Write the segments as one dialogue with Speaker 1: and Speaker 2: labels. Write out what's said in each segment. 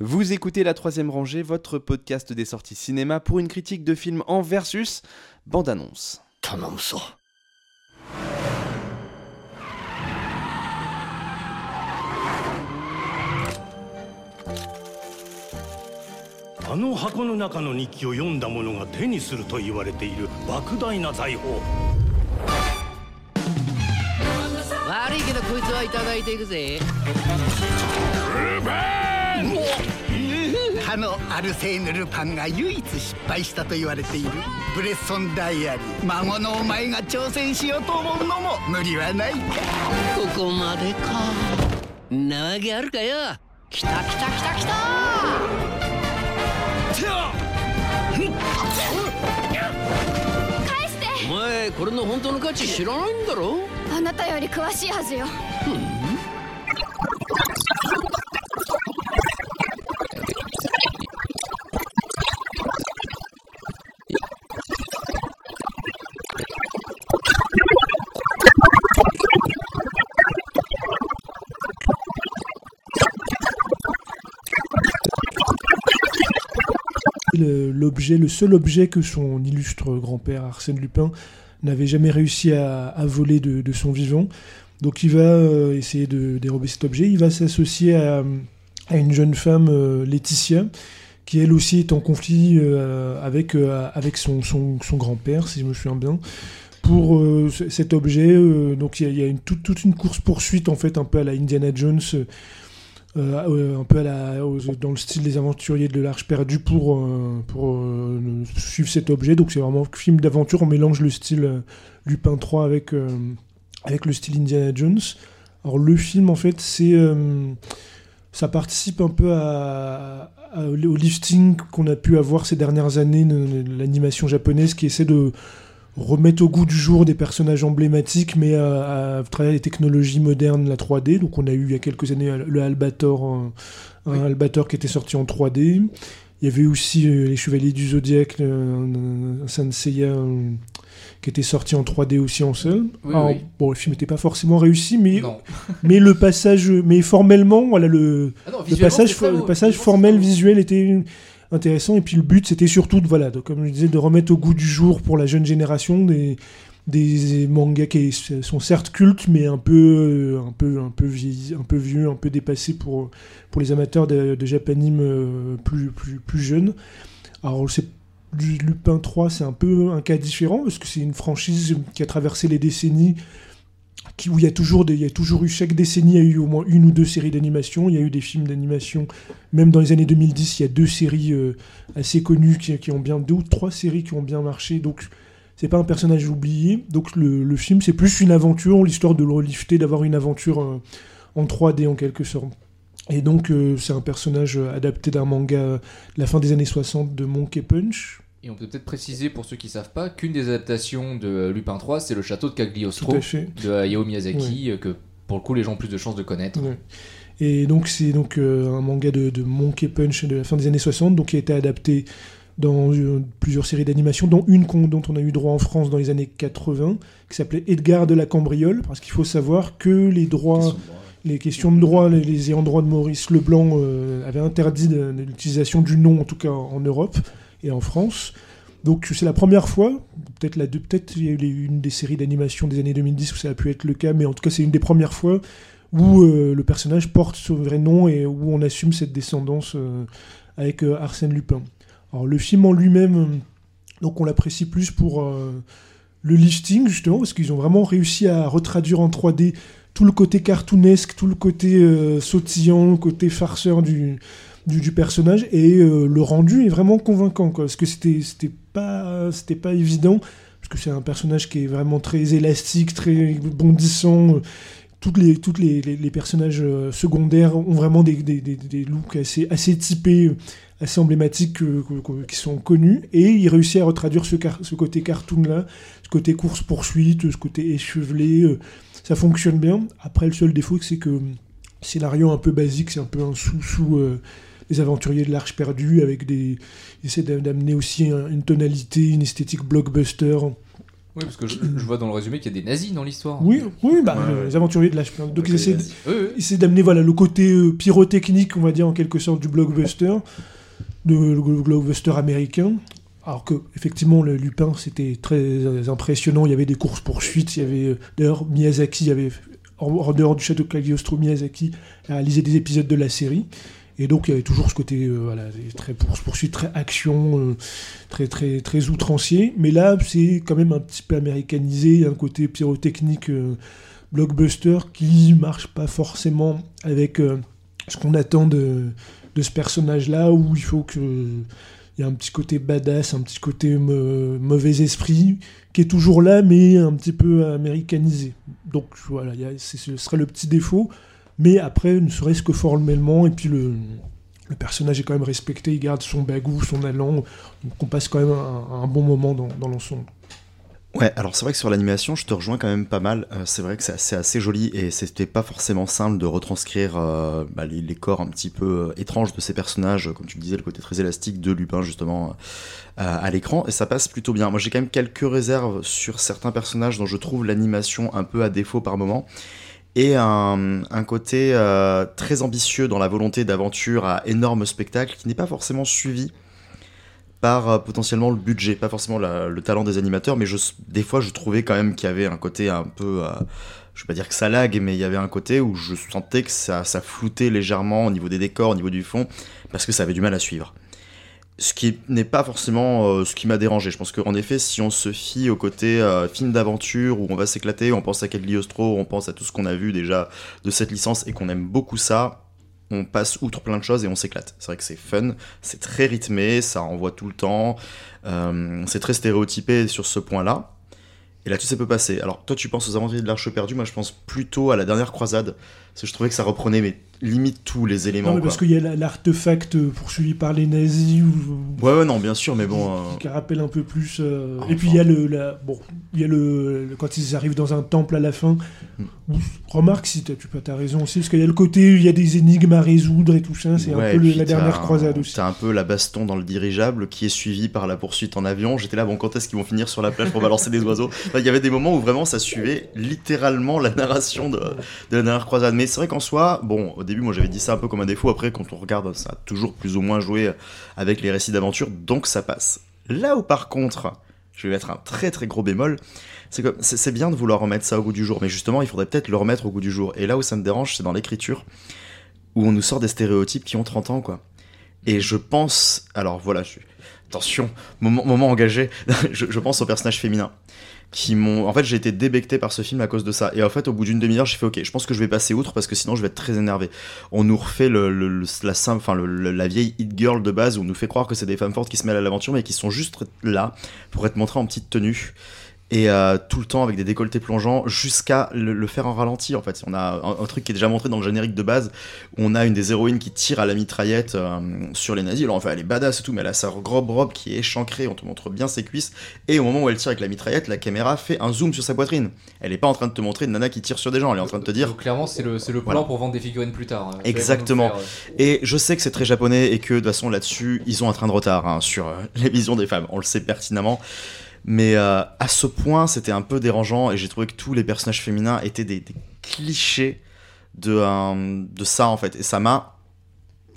Speaker 1: Vous écoutez La Troisième Rangée, votre podcast des sorties cinéma pour une critique de film en versus bande-annonce.
Speaker 2: 頼むぞあの箱の中の日記を読んだ者が手にすると言われている莫大な財宝
Speaker 3: 悪いけどこいつはいただいていくぜ
Speaker 4: かのアルセーヌ・ルパンが唯一失敗したと言われているブレッソン・ダイアリー。孫のお前が挑戦しようと思うのも無理はない。か
Speaker 3: ここまでか。んなわけあるかよ。来た来た来た来た。
Speaker 5: 返して。
Speaker 3: お前これの本当の価値知らないんだろ？
Speaker 5: あなたより詳しいはずよ。
Speaker 6: Le- L'objet, le seul objet que son illustre grand-père Arsène Lupin n'avait jamais réussi à, voler de, son vivant. Donc il va euh, essayer de dérober cet objet. Il va s'associer à, une jeune femme, euh, Laetitia, qui elle aussi est en conflit euh, avec, avec son, son, grand-père, si je me souviens bien, pour cet objet. donc il y a, une, toute une course-poursuite, en fait, un peu à la Indiana Jones. Euh, euh, un peu dans le style des aventuriers de l'Arche perdue pour, euh, pour suivre cet objet. Donc c'est vraiment un film d'aventure, on mélange le style Lupin 3 avec, avec le style Indiana Jones. Alors le film en fait c'est... ça participe un peu au lifting qu'on a pu avoir ces dernières années de l'animation japonaise qui essaie de remettre au goût du jour des personnages emblématiques, mais à, à travers les technologies modernes, la 3D. Donc on a eu il y a quelques années le Albator, un, un Albator qui était sorti en 3D. Il y avait aussi euh, les Chevaliers du Zodiac, euh, un, un Sanseiya euh, qui était sorti en 3D aussi en seul.
Speaker 7: Oui,
Speaker 6: Alors,
Speaker 7: oui.
Speaker 6: Bon, le film n'était pas forcément réussi, mais, mais le passage, mais formellement, voilà, le,
Speaker 7: Ah non,
Speaker 6: le passage, le passage formel, visuel était intéressant. Et puis le but, c'était surtout, de, voilà, comme je disais, de remettre au goût du jour pour la jeune génération des, mangas qui sont certes cultes, mais un peu, vieux, un peu dépassés pour, les amateurs de, de japanime euh, plus, plus, plus jeunes. Alors, Lupin 3, c'est un peu un cas différent, parce que c'est une franchise qui a traversé les décennies, où il y, a toujours eu, chaque décennie, il y a eu au moins une ou deux séries d'animation, il y a eu des films d'animation, même dans les années 2010, il y a deux séries euh, assez connues qui, ont bien, deux ou trois séries qui ont bien marché, donc c'est pas un personnage oublié, donc le, film c'est plus une aventure, l'histoire de le relifter, d'avoir une aventure euh, en 3D en quelque sorte. Et donc euh, c'est un personnage adapté d'un manga la fin des années 60 de Monkey Punch,
Speaker 7: Et on peut peut-être préciser pour ceux qui savent pas qu'une des adaptations de Lupin 3, c'est le château de Cagliostro de Hayao Miyazaki, euh, que pour le coup les gens ont plus de chances de connaître.
Speaker 6: Et donc c'est donc euh, un manga de, de Monkey Punch de la fin des années 60, donc qui a été adapté dans euh, plusieurs séries d'animation, dont une dont on a eu droit en France dans les années 80, qui s'appelait Edgar de la Cambriole, parce qu'il faut savoir que les droits, les questions de droit, les, les ayants droit de Maurice Leblanc euh, avaient interdit l'utilisation du nom, en tout cas en Europe et en France. Donc c'est la première fois, peut-être la peut-être il y a eu les- une des séries d'animation des années 2010 où ça a pu être le cas, mais en tout cas c'est une des premières fois où euh, le personnage porte son vrai nom et où on assume cette descendance euh, avec euh, Arsène Lupin. Alors le film en lui-même, donc on l'apprécie plus pour le lifting justement parce qu'ils ont vraiment réussi à retraduire en 3D tout le côté cartoonesque, tout le côté sautillant, le côté farceur du, du, personnage et euh, le rendu est vraiment convaincant quoi, parce que c'était c'était pas c'était pas évident parce que c'est un personnage qui est vraiment très élastique, très bondissant. euh, Toutes les, toutes les, les- personnages euh, secondaires ont vraiment des, des, des- looks assez, assez typés, assez emblématiques, que- que- qui sont connus. Et il réussit à retraduire ce, côté cartoon-là, ce côté course-poursuite, ce côté échevelé. ça fonctionne bien. Après, le seul défaut, c'est que scénario un peu basique, c'est un peu un sous-sous euh, les aventuriers de l'Arche perdue, avec des. Il essaie d'a- d'amener aussi un- une tonalité, une esthétique blockbuster.
Speaker 7: Oui, parce que je, je vois dans le résumé qu'il y a des nazis dans l'histoire.
Speaker 6: Oui, oui, bah,
Speaker 1: Ouais,
Speaker 6: les aventuriers de l'âge. Donc ils essaient,
Speaker 7: Oui,
Speaker 6: ils essaient d'amener voilà, le côté euh, pyrotechnique, on va dire en quelque sorte, du blockbuster, de, le blockbuster américain. Alors que effectivement, le Lupin, c'était très euh, impressionnant. Il y avait des courses poursuites. Il y avait euh, d'ailleurs Miyazaki, il y avait en, en dehors du château de Cagliostro, Miyazaki a réalisé des épisodes de la série. Et donc il y avait toujours ce côté euh, voilà, très course poursuite, très action, euh, très très très outrancier. Mais là, c'est quand même un petit peu américanisé. Il y a un côté pyrotechnique. euh, blockbuster qui marche pas forcément avec euh, ce qu'on attend de, ce personnage-là, où il faut que il y a un petit côté badass, un petit côté mauvais esprit, qui est toujours là, mais un petit peu américanisé. Donc voilà, ce serait le petit défaut. Mais après, ne serait-ce que formellement, et puis le, personnage est quand même respecté, il garde son bagou, son allant, donc on passe quand même un, bon moment dans, l'ensemble.
Speaker 8: Ouais, alors c'est vrai que sur l'animation, je te rejoins quand même pas mal. Euh, c'est vrai que c'est assez, joli et c'était pas forcément simple de retranscrire euh, bah, les, corps un petit peu euh, étranges de ces personnages, comme tu le disais, le côté très élastique de Lupin justement à l'écran et ça passe plutôt bien. Moi j'ai quand même quelques réserves sur certains personnages dont je trouve l'animation un peu à défaut par moment et un, côté euh, très ambitieux dans la volonté d'aventure à énorme spectacle qui n'est pas forcément suivi par euh, potentiellement le budget, pas forcément le talent des animateurs, mais je, des fois je trouvais quand même qu'il y avait un côté un peu, euh, je vais pas dire que ça lag, mais il y avait un côté où je sentais que ça, ça floutait légèrement au niveau des décors, au niveau du fond, parce que ça avait du mal à suivre. Ce qui n'est pas forcément euh, ce qui m'a dérangé. Je pense qu'en effet, si on se fie au côté euh, film d'aventure où on va s'éclater, on pense à Cagliostro, on pense à tout ce qu'on a vu déjà de cette licence et qu'on aime beaucoup ça, on passe outre plein de choses et on s'éclate. C'est vrai que c'est fun, c'est très rythmé, ça envoie tout le temps, euh, c'est très stéréotypé sur ce point-là. Et là-dessus, ça peut passer. Alors, toi, tu penses aux aventuriers de l'Arche perdue, moi, je pense plutôt à la dernière croisade, parce que je trouvais que ça reprenait mais, limite tous les éléments.
Speaker 6: Non, mais parce qu'il y a la- l'artefact euh, poursuivi par les nazis, ou,
Speaker 8: Ouais, ouais, non, bien sûr, mais bon. euh,
Speaker 6: qui rappelle un peu plus. euh,
Speaker 8: Ah,
Speaker 6: et puis il y a le, la- bon, il y a le, le- quand ils arrivent dans un temple à la fin. Où- remarque si t'as- tu peux, t'as raison aussi, parce qu'il y a le côté il y a des énigmes à résoudre et tout ça. C'est
Speaker 8: ouais,
Speaker 6: un peu le- la dernière croisade aussi.
Speaker 8: T'as un peu la baston dans le dirigeable qui est suivie par la poursuite en avion. J'étais là, bon, quand est-ce qu'ils vont finir sur la plage pour balancer des oiseaux? Enfin, Il y avait des moments où vraiment ça suivait littéralement la narration de, de la dernière croisade. Mais c'est vrai qu'en soi, bon, au moi j'avais dit ça un peu comme un défaut. Après, quand on regarde, ça a toujours plus ou moins joué avec les récits d'aventure, donc ça passe. Là où par contre, je vais mettre un très très gros bémol, c'est que c'est bien de vouloir remettre ça au goût du jour, mais justement, il faudrait peut-être le remettre au goût du jour. Et là où ça me dérange, c'est dans l'écriture, où on nous sort des stéréotypes qui ont 30 ans, quoi. Et je pense, alors voilà, attention, moment, engagé, je, je pense aux personnages féminins qui m'ont. En fait, j'ai été débecté par ce film à cause de ça. Et en fait, au bout d'une demi-heure, j'ai fait OK, je pense que je vais passer outre parce que sinon, je vais être très énervé. On nous refait le, la la vieille hit girl de base où on nous fait croire que c'est des femmes fortes qui se mêlent à l'aventure, mais qui sont juste là pour être montrées en petite tenue. Et euh, tout le temps avec des décolletés plongeants jusqu'à le, le faire en ralenti en fait. On a un, un truc qui est déjà montré dans le générique de base où on a une des héroïnes qui tire à la mitraillette euh, sur les nazis. Alors enfin elle est badass et tout, mais elle a sa robe robe qui est échancrée, on te montre bien ses cuisses. Et au moment où elle tire avec la mitraillette, la caméra fait un zoom sur sa poitrine. Elle est pas en train de te montrer une nana qui tire sur des gens, elle est en train de te dire
Speaker 7: Donc, clairement, c'est le, c'est le plan
Speaker 8: Voilà.
Speaker 7: pour vendre des figurines plus tard. hein.
Speaker 8: Exactement.
Speaker 7: Faire,
Speaker 8: Et je sais que c'est très japonais et que de toute façon là-dessus, ils ont un train de retard hein, sur euh, les visions des femmes. On le sait pertinemment. Mais euh, à ce point, c'était un peu dérangeant et j'ai trouvé que tous les personnages féminins étaient des, des clichés de, euh, de ça en fait. Et ça m'a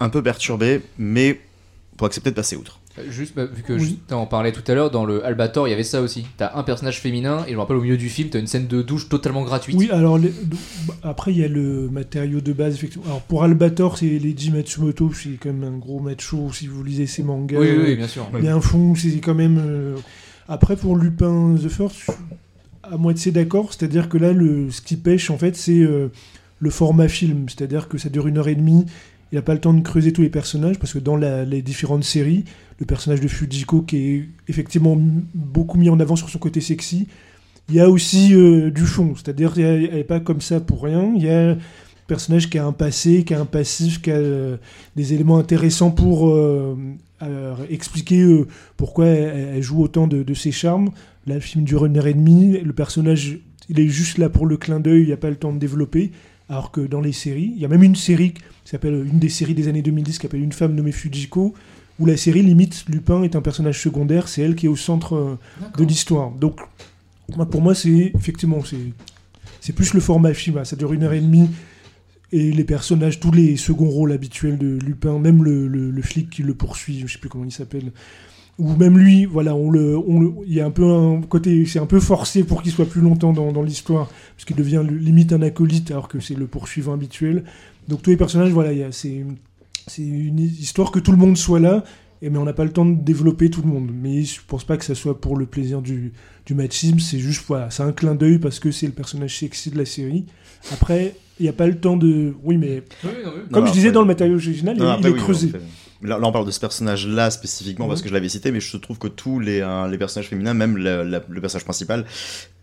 Speaker 8: un peu perturbé, mais pour accepter de passer outre.
Speaker 7: euh, Juste, bah, vu que
Speaker 6: Oui.
Speaker 7: je t'en parlais tout à l'heure, dans le Albator, il y avait ça aussi. T'as un personnage féminin, et je me rappelle au milieu du film, t'as une scène de douche totalement gratuite.
Speaker 6: Oui, alors les- bah, après il y a le matériau de base effectivement. Alors pour Albator, c'est Leiji Matsumoto, c'est quand même un gros macho si vous lisez ses mangas.
Speaker 7: oui, oui, oui, bien sûr.
Speaker 6: Il y a un fond, c'est quand même. euh, Après, pour Lupin The First, à moitié d'accord. C'est-à-dire que là, ce qui pêche, en fait, c'est euh, le format film. C'est-à-dire que ça dure une heure et demie. Il n'a pas le temps de creuser tous les personnages, parce que dans les différentes séries, le personnage de Fujiko, qui est effectivement beaucoup mis en avant sur son côté sexy, il y a aussi euh, du fond. C'est-à-dire qu'elle n'est pas comme ça pour rien. Il y a un personnage qui a un passé, qui a un passif, qui a euh, des éléments intéressants pour expliquer euh, pourquoi elle, elle joue autant de, de ses charmes. Là, le film dure une heure et demie. Le personnage, il est juste là pour le clin d'œil. Il n'y a pas le temps de développer. Alors que dans les séries, il y a même une série qui s'appelle une des séries des années 2010 qui s'appelle Une femme nommée Fujiko, où la série limite Lupin est un personnage secondaire. C'est elle qui est au centre euh, de l'histoire. Donc pour moi, c'est effectivement, c'est c'est plus le format film. hein. Ça dure une heure et demie. Et les personnages, tous les seconds rôles habituels de Lupin, même le, le- flic qui le poursuit, je sais plus comment il s'appelle, ou même lui, voilà, on le, on il y a un peu un côté, c'est un peu forcé pour qu'il soit plus longtemps dans, dans l'histoire, parce qu'il devient limite un acolyte, alors que c'est le poursuivant habituel. Donc tous les personnages, voilà, c'est une histoire que tout le monde soit là, et, mais on n'a pas le temps de développer tout le monde. Mais je pense pas que ça soit pour le plaisir du, du machisme, c'est juste, voilà, c'est un clin d'œil parce que c'est le personnage sexy de la série. Après, il n'y a pas le temps de. Oui, mais comme
Speaker 8: Non,
Speaker 6: je disais
Speaker 8: après-
Speaker 6: dans le matériau original,
Speaker 8: Non,
Speaker 6: il,
Speaker 8: après,
Speaker 6: il est
Speaker 8: oui,
Speaker 6: creusé.
Speaker 8: en fait. Là, là, on parle de ce personnage-là spécifiquement parce
Speaker 6: Mhm.
Speaker 8: que je l'avais cité, mais je trouve que tous les, euh, les personnages féminins, même le, la- le personnage principal,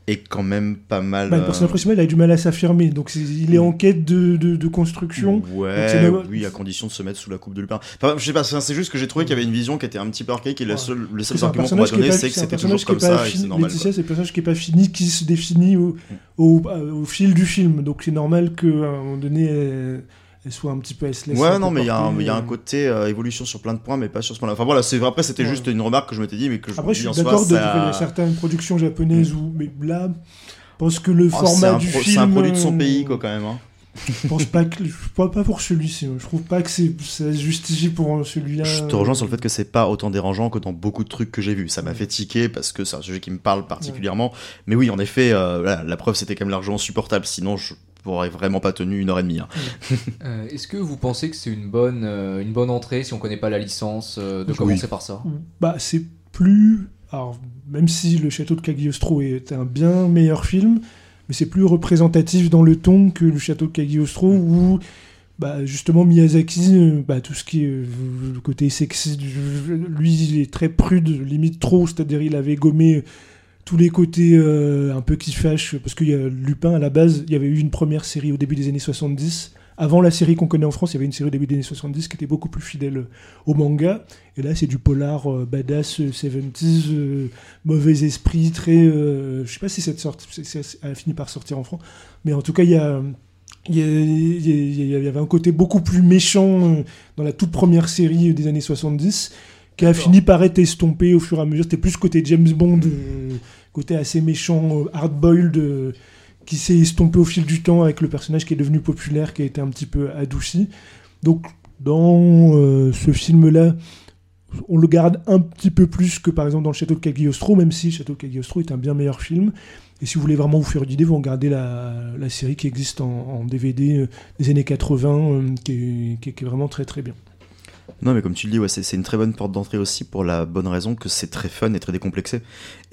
Speaker 8: est quand même pas mal.
Speaker 6: Bah, le
Speaker 8: euh,
Speaker 6: personnage principal, il a du mal à s'affirmer, donc il est en quête de, de, de construction.
Speaker 8: Ouais,
Speaker 6: même-
Speaker 8: oui, à condition de se mettre sous la coupe de Lupin. Enfin, je sais pas, c'est juste que j'ai trouvé qu'il y avait une vision qui était un petit peu archaïque et la
Speaker 6: Ouais.
Speaker 8: seule, le seul
Speaker 6: un
Speaker 8: argument qu'on m'a donné, c'est que
Speaker 6: un
Speaker 8: c'était toujours comme ça et c'est normal.
Speaker 6: Laetitia, c'est le personnage qui est pas fini, qui se définit au, au, au fil du film. Donc c'est normal qu'à un moment donné, elle, elle soit un petit peu. Laisse
Speaker 8: Ouais, non, mais il y, a un-
Speaker 6: porter,
Speaker 8: il y a un
Speaker 6: euh.
Speaker 8: côté euh, évolution sur plein de points, mais pas sur ce point-là. Enfin voilà, c'est après c'était juste une remarque que je m'étais dit, mais que je
Speaker 6: Après, je suis d'accord de certaines productions japonaises où. Mais là, je pense que le
Speaker 8: c'est
Speaker 6: format du film.
Speaker 8: C'est un produit de son
Speaker 6: euh,
Speaker 8: pays, quoi, quand même. hein.
Speaker 6: Je pense pas que. Je pas, pas pour celui-ci. Je trouve pas que c'est ça se justifie pour celui-là.
Speaker 8: Je te rejoins sur le fait que c'est pas autant dérangeant que dans beaucoup de trucs que j'ai vus. Ça m'a fait tiquer parce que c'est un sujet qui me parle particulièrement. Mais oui, en effet, euh, la preuve c'était quand même largement supportable. Sinon, je n'aurais vraiment pas tenu une heure et demie. hein.
Speaker 7: Euh, Est-ce que vous pensez que c'est une bonne, euh, une bonne entrée si on connaît pas la licence euh, de
Speaker 8: Oui.
Speaker 7: commencer par ça?
Speaker 6: Bah, c'est plus. Alors, même si le château de Cagliostro est un bien meilleur film, mais c'est plus représentatif dans le ton que le château de Cagliostro où. Bah, justement, Miyazaki, bah, tout ce qui est le côté sexy, lui, il est très prude, limite trop, c'est-à-dire il avait gommé tous les côtés euh, un peu qui fâchent, parce qu'il y a Lupin, à la base, il y avait eu une première série au début des années 70. Avant la série qu'on connaît en France, il y avait une série au début des années 70 qui était beaucoup plus fidèle au manga. Et là, c'est du polar euh, badass euh, 70s, euh, mauvais esprit, très. je sais pas si cette sorte, a fini par sortir en France, mais en tout cas, il y a. Il y, avait un côté beaucoup plus méchant dans la toute première série des années 70 qui a fini par être estompé au fur et à mesure. C'était plus côté James Bond, euh, côté assez méchant, euh, hard-boiled, euh, qui s'est estompé au fil du temps avec le personnage qui est devenu populaire, qui a été un petit peu adouci. Donc, dans euh, ce film-là, on le garde un petit peu plus que par exemple dans le Château de Cagliostro, même si le Château de Cagliostro est un bien meilleur film. Et si vous voulez vraiment vous faire une idée, vous regardez la, la série qui existe en, en DVD des années 80, euh, qui, est, qui est- qui est vraiment très très bien.
Speaker 8: Non, mais comme tu le dis, c'est une très bonne porte d'entrée aussi pour la bonne raison que c'est très fun et très décomplexé.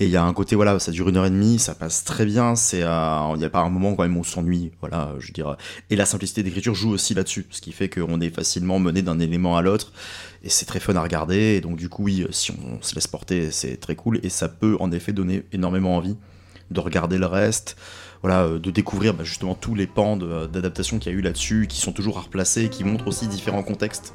Speaker 8: Et il y a un côté, voilà, ça dure une heure et demie, ça passe très bien. Euh, il n'y a pas un moment quand même où on s'ennuie, voilà, je dire. Et la simplicité d'écriture joue aussi là-dessus, ce qui fait qu'on est facilement mené d'un élément à l'autre. Et c'est très fun à regarder. Et donc, du coup, oui, si on se laisse porter, c'est très cool. Et ça peut en effet donner énormément envie de regarder le reste. Voilà, euh, de découvrir bah, justement tous les pans de- d'adaptation qu'il y a eu là-dessus, qui sont toujours à replacer, qui montrent aussi différents contextes